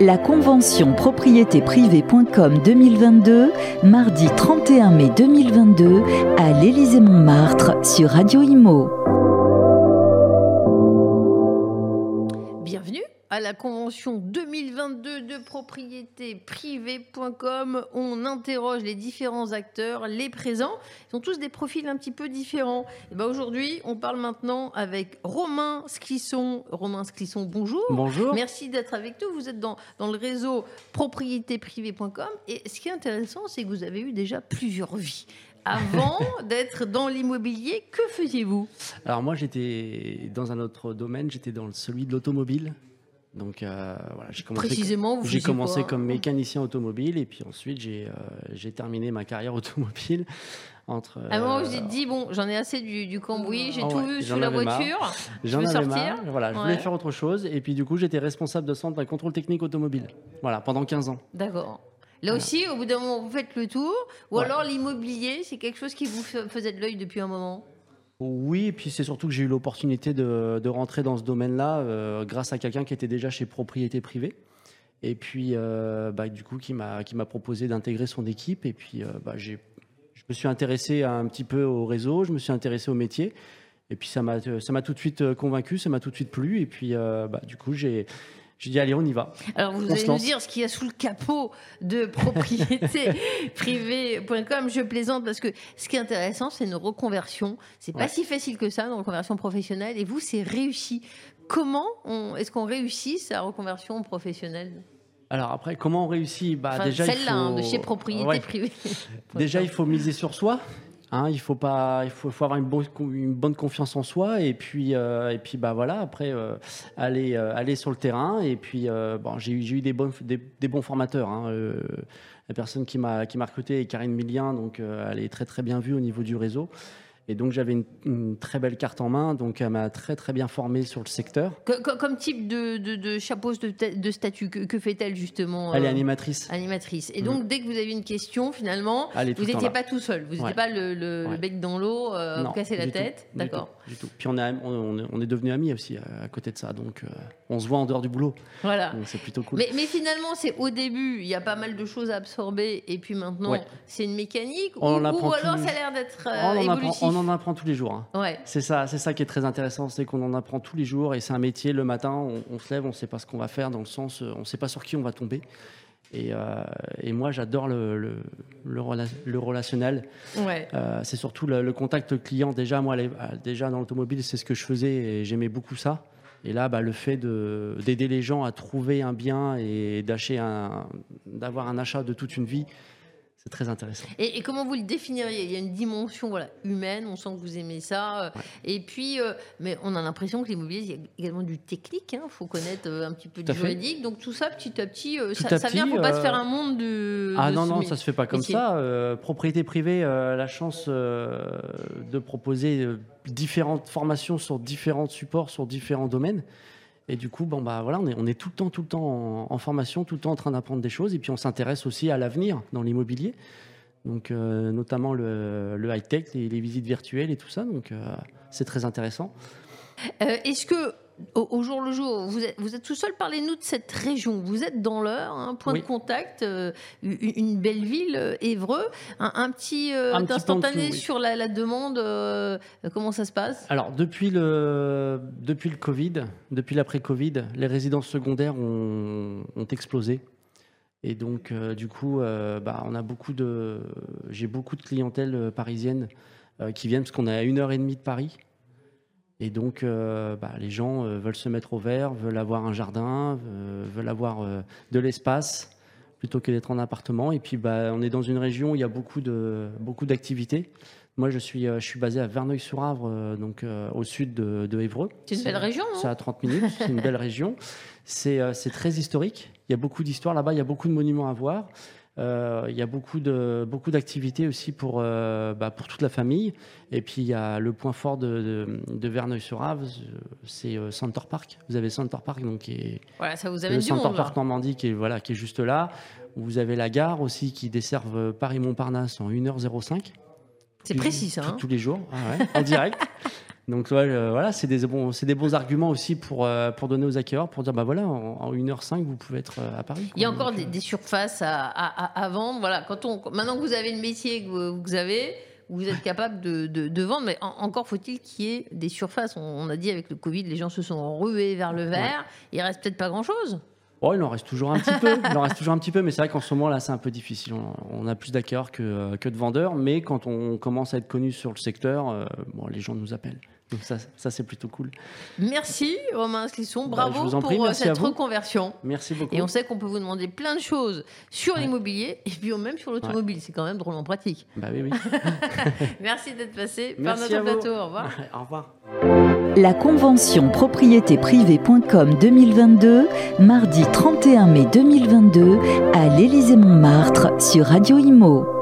La convention propriétéprivée.com 2022, mardi 31 mai 2022, à l'Élysée-Montmartre sur Radio Imo. À la convention 2022 de propriété privée.com. On interroge les différents acteurs, les présents. Ils ont tous des profils un petit peu différents. Et ben aujourd'hui, on parle maintenant avec Romain Sclisson. Romain Sclisson, bonjour. Bonjour. Merci d'être avec nous. Vous êtes dans, dans le réseau propriétéprivée.com. Et ce qui est intéressant, c'est que vous avez eu déjà plusieurs vies. Avant d'être dans l'immobilier, que faisiez-vous? Alors moi j'étais dans un autre domaine, j'étais dans celui de l'automobile. Donc euh, voilà, j'ai commencé, Précisément, j'ai comme mécanicien automobile et puis ensuite j'ai, euh, j'ai terminé ma carrière automobile entre. À un moment, vous euh, vous êtes dit, bon, j'en ai assez du, du cambouis, j'ai Ah tout ouais, vu sous la voiture. je J'en veux avais sortir. marre, voilà, je Ouais. voulais faire autre chose et puis du coup j'étais responsable de centre de contrôle technique automobile. Voilà, pendant 15 ans. D'accord. Là aussi, au bout d'un moment, vous faites le tour. Ou Ouais. alors l'immobilier, c'est quelque chose qui vous fa- faisait de l'œil depuis un moment? Oui, et puis c'est surtout que j'ai eu l'opportunité de, rentrer dans ce domaine-là euh, grâce à quelqu'un qui était déjà chez Propriété Privée. Et puis, euh, bah, du coup, qui m'a proposé d'intégrer son équipe. Et puis, euh, bah, je me suis intéressé un petit peu au réseau, je me suis intéressé au métier. Et puis, ça m'a tout de suite euh, convaincu, ça m'a tout de suite plu. Et puis, bah, du coup, j'ai j'ai dit, allez, on y va. Alors, vous On allez nous dire ce qu'il y a sous le capot de propriété privée.com. Je plaisante parce que ce qui est intéressant, c'est une reconversion. C'est pas Ouais. si facile que ça, une reconversion professionnelle. Et vous, c'est réussi. Comment est-ce qu'on réussit sa reconversion professionnelle? Alors après, comment on réussit? Bah, Enfin, Celle-là, hein, faut- de chez propriété Ouais. privée. Déjà, il faut miser sur soi. Hein, il faut pas, il faut, avoir une bonne, une bonne confiance en soi et puis euh, et puis bah voilà après euh, aller euh, aller sur le terrain et puis bon j'ai eu des bons des, bons formateurs. hein, la personne qui m'a qui m'a recruté est Karine Millien donc elle est très très bien vue au niveau du réseau et donc j'avais une, une très belle carte en main donc elle m'a très très bien formé sur le secteur. Que- que- comme type de, de, de chapeau de, statut, que, que fait-elle justement Elle est euh, animatrice. animatrice. Et donc, dès que vous avez une question, finalement, vous n'étiez pas tout seul. Vous n'étiez Ouais. pas le, le- le Ouais. bec dans l'eau, euh, vous cassez la tête. D'accord. du tout. Puis on, a, on, on est- devenus amis aussi à, à côté de ça donc euh, on se voit en dehors du boulot Voilà. donc c'est plutôt cool. Mais, mais finalement, c'est au début, il y a pas mal de choses à absorber, et puis maintenant, Ouais. c'est une mécanique, On ou, ou alors ça a l'air d'être euh, évolutif. On en apprend tous les jours. hein. Ouais. C'est ça, c'est ça qui est très intéressant, c'est qu'on en apprend tous les jours et c'est un métier. Le matin, on, on se lève, on ne sait pas ce qu'on va faire, dans le sens, euh, on ne sait pas sur qui on va tomber. Et, euh, et moi, j'adore le, le, le rela- le relationnel. Ouais. Euh, c'est surtout le, contact client. Déjà, moi, les- déjà dans l'automobile, c'est ce que je faisais et j'aimais beaucoup ça. Et là, bah, le fait de- d'aider les gens à trouver un bien et un, d'avoir un achat de toute une vie, c'est très intéressant. Et, et comment vous le définiriez? Il y a une dimension voilà, humaine, on sent que vous aimez ça. euh, Et puis, euh, mais on a l'impression que l'immobilier, il y a également du technique. Il faut connaître euh, un petit peu Tout du juridique. Donc tout ça, petit à petit, Tout ça, à ça petit, vient. Il ne faut pas se faire un monde de. Ah de non, non, ça se fait pas comme métier. ça. Euh, propriété privée, euh, la chance de proposer différentes formations sur différents supports, sur différents domaines. Et du coup, bon, bah, voilà, on, est, tout le temps, tout le temps en, formation, tout le temps en train d'apprendre des choses. Et puis, on s'intéresse aussi à l'avenir dans l'immobilier. Donc, euh, notamment le, le high-tech, les, les visites virtuelles et tout ça. Donc, euh, c'est très intéressant. Euh, Est-ce que au, au jour le jour, vous êtes, vous êtes tout seul Parlez-nous de cette région. Vous êtes dans l'heure, un point Oui. de contact, euh, une, une belle ville, euh, Évreux, un, un petit euh, Un petit instantané oui. sur la, la demande. comment ça se passe? Alors, depuis le, depuis le Covid, depuis l'après-Covid, les résidences secondaires ont, ont explosé. Et donc, du coup, bah, on a beaucoup de, j'ai beaucoup de clientèle parisienne qui viennent parce qu'on est à une heure et demie de Paris. Et donc, euh, bah, les gens euh, veulent se mettre au vert, veulent avoir un jardin, euh, veulent avoir de l'espace plutôt que d'être en appartement. Et puis, bah, on est dans une région où il y a beaucoup de beaucoup d'activités. Moi, je suis, je suis basé à Verneuil-sur-Avre, donc au sud de, de Évreux. C'est une belle région, C'est à 30 minutes, c'est une belle région. C'est c'est très historique. Il y a beaucoup d'histoires là-bas, il y a beaucoup de monuments à voir. Euh, il y a beaucoup de beaucoup d'activités aussi pour euh, bah, pour toute la famille. Et puis il y a le point fort de, de, de Verneuil-sur-Avre, c'est euh, Center Park. Vous avez Center Park donc qui est Voilà, ça vous le du Center monde. là. Park Normandie qui est voilà qui est juste là. Vous avez la gare aussi qui desserve Paris Montparnasse en 1h05. C'est précis, ça. tous- hein. Tous les jours, ah ouais, en direct. Donc voilà, c'est des, bons, des bons arguments aussi pour, pour donner aux acquéreurs, pour dire, bah voilà, en, 1h05, vous pouvez être à Paris. Il y a encore des, surfaces à, à, vendre. Voilà, quand on, maintenant que vous avez le métier que vous, avez, vous êtes capable de, de, vendre, mais encore faut-il qu'il y ait des surfaces. On, a dit avec le Covid, les gens se sont rués vers le verre. Il reste peut-être pas grand-chose. Oh, il en reste toujours un petit peu. Il en reste toujours un petit peu, mais c'est vrai qu'en ce moment là, c'est un peu difficile. On a plus d'acquéreurs que, euh, que, de vendeurs, mais quand on commence à être connu sur le secteur, euh, bon, les gens nous appellent. Donc ça, ça c'est plutôt cool. Merci Romain Slisson, bah, bravo pour euh, cette reconversion. Merci beaucoup. Et on sait qu'on peut vous demander plein de choses sur l'immobilier et puis même sur l'automobile. C'est quand même drôlement pratique. Bah oui, oui. Merci d'être passé par notre plateau. Au revoir. Au revoir. La convention propriétéprivée.com 2022, mardi 31 mai 2022, à l'Élysée-Montmartre sur Radio Imo.